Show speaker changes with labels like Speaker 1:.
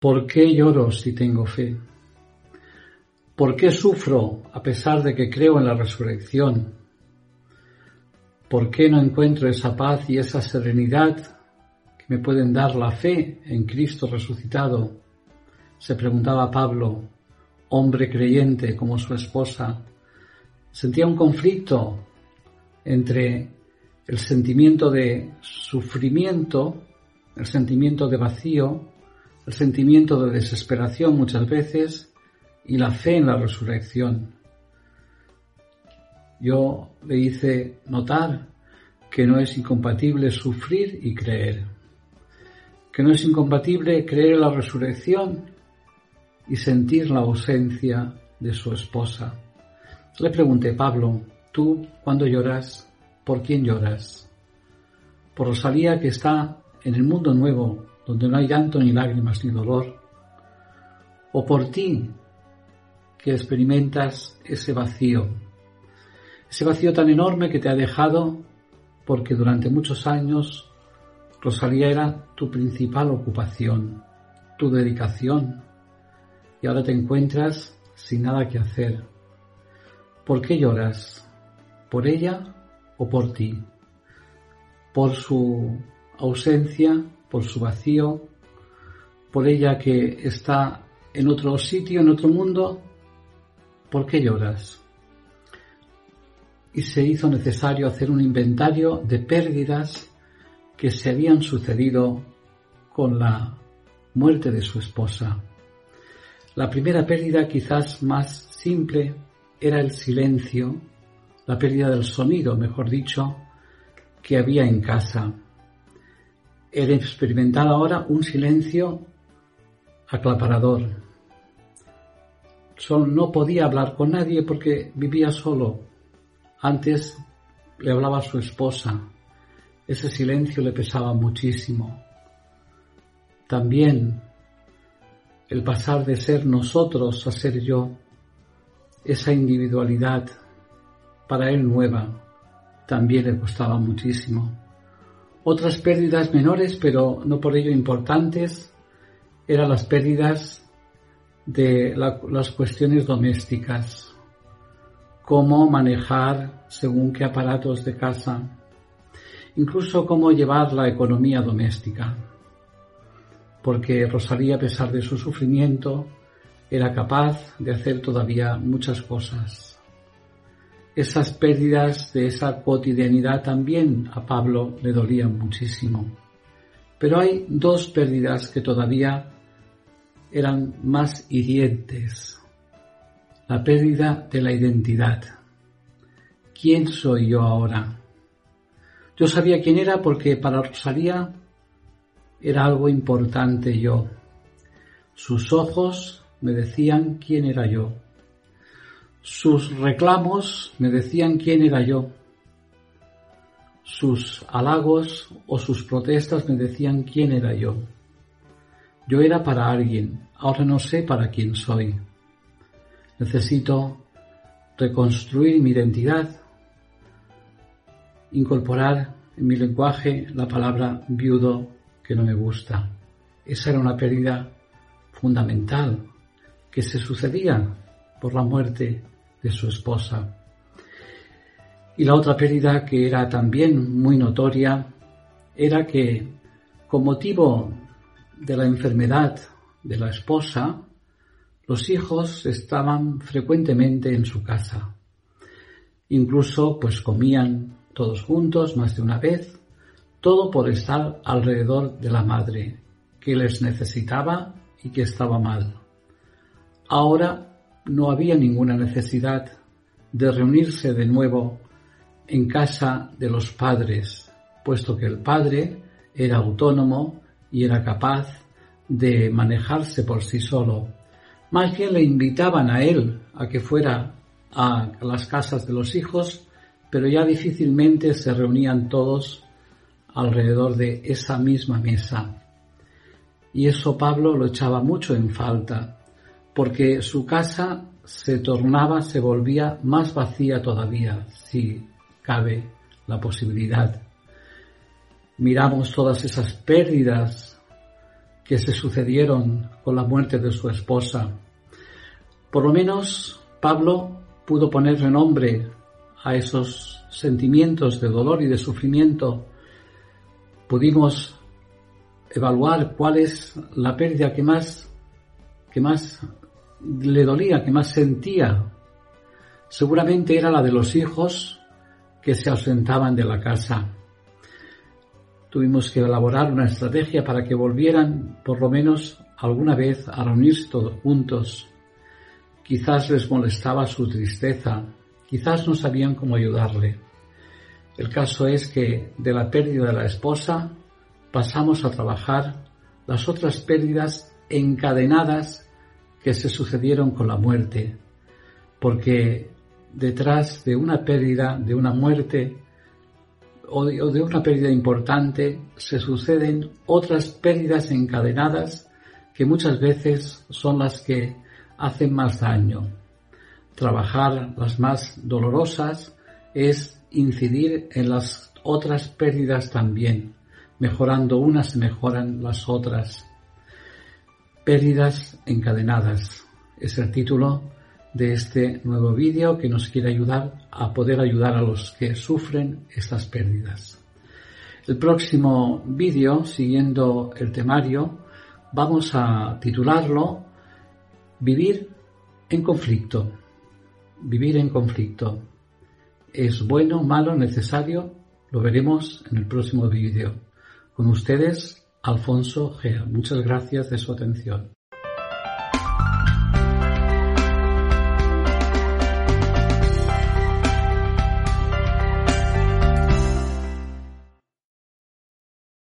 Speaker 1: ¿Por qué lloro si tengo fe? ¿Por qué sufro a pesar de que creo en la resurrección? ¿Por qué no encuentro esa paz y esa serenidad que me pueden dar la fe en Cristo resucitado? Se preguntaba Pablo, hombre creyente como su esposa. Sentía un conflicto entre el sentimiento de sufrimiento, el sentimiento de vacío, el sentimiento de desesperación muchas veces y la fe en la resurrección. Yo le hice notar que no es incompatible sufrir y creer, que no es incompatible creer en la resurrección y sentir la ausencia de su esposa. Le pregunté, Pablo, ¿tú cuándo lloras? ¿Por quién lloras? Por Rosalía que está en el mundo nuevo donde no hay llanto ni lágrimas ni dolor, o por ti que experimentas ese vacío, ese vacío tan enorme que te ha dejado porque durante muchos años Rosalía era tu principal ocupación, tu dedicación, y ahora te encuentras sin nada que hacer. ¿Por qué lloras? ¿Por ella o por ti? ¿Por su ausencia por su vacío, por ella que está en otro sitio, en otro mundo, ¿por qué lloras? Y se hizo necesario hacer un inventario de pérdidas que se habían sucedido con la muerte de su esposa. La primera pérdida, quizás más simple, era el silencio, la pérdida del sonido, mejor dicho, que había en casa él experimentaba ahora un silencio aclaparador. no podía hablar con nadie porque vivía solo. Antes le hablaba a su esposa. Ese silencio le pesaba muchísimo. También el pasar de ser nosotros a ser yo, esa individualidad para él nueva, también le costaba muchísimo. Otras pérdidas menores, pero no por ello importantes, eran las pérdidas de las cuestiones domésticas, cómo manejar según qué aparatos de casa, incluso cómo llevar la economía doméstica, porque Rosalía, a pesar de su sufrimiento, era capaz de hacer todavía muchas cosas esas pérdidas de esa cotidianidad también a Pablo le dolían muchísimo. Pero hay dos pérdidas que todavía eran más hirientes. La pérdida de la identidad. ¿Quién soy yo ahora? Yo sabía quién era porque para Rosalía era algo importante yo. Sus ojos me decían quién era yo. Sus reclamos me decían quién era yo. Sus halagos o sus protestas me decían quién era yo. Yo era para alguien, ahora no sé para quién soy. Necesito reconstruir mi identidad, incorporar en mi lenguaje la palabra viudo que no me gusta. Esa era una pérdida fundamental que se sucedía por la muerte de su esposa. Y la otra pérdida que era también muy notoria era que con motivo de la enfermedad de la esposa, los hijos estaban frecuentemente en su casa. Incluso pues comían todos juntos más de una vez, todo por estar alrededor de la madre, que les necesitaba y que estaba mal. Ahora no había ninguna necesidad de reunirse de nuevo en casa de los padres, puesto que el padre era autónomo y era capaz de manejarse por sí solo. Más bien le invitaban a él a que fuera a las casas de los hijos, pero ya difícilmente se reunían todos alrededor de esa misma mesa. Y eso Pablo lo echaba mucho en falta, porque su casa se tornaba, se volvía más vacía todavía, si cabe la posibilidad. Miramos todas esas pérdidas que se sucedieron con la muerte de su esposa. Por lo menos Pablo pudo ponerle nombre a esos sentimientos de dolor y de sufrimiento. Pudimos evaluar cuál es la pérdida que más, que más le dolía, que más sentía. Seguramente era la de los hijos que se ausentaban de la casa. Tuvimos que elaborar una estrategia para que volvieran por lo menos alguna vez a reunirse todos juntos. Quizás les molestaba su tristeza, quizás no sabían cómo ayudarle. El caso es que de la pérdida de la esposa pasamos a trabajar las otras pérdidas encadenadas que se sucedieron con la muerte, porque detrás de una pérdida, de una muerte, o de, una pérdida importante se suceden otras pérdidas encadenadas que muchas veces son las que hacen más daño. Trabajar las más dolorosas es incidir en las otras pérdidas también. Mejorando unas mejoran las otras. Pérdidas encadenadas es el título de este nuevo vídeo que nos quiere ayudar a poder ayudar a los que sufren estas pérdidas. El próximo vídeo, siguiendo el temario, vamos a titularlo Vivir en conflicto. Vivir en conflicto. ¿Es bueno, malo, necesario? Lo veremos en el próximo vídeo. Con ustedes, Alfonso Gea. Muchas gracias de su atención.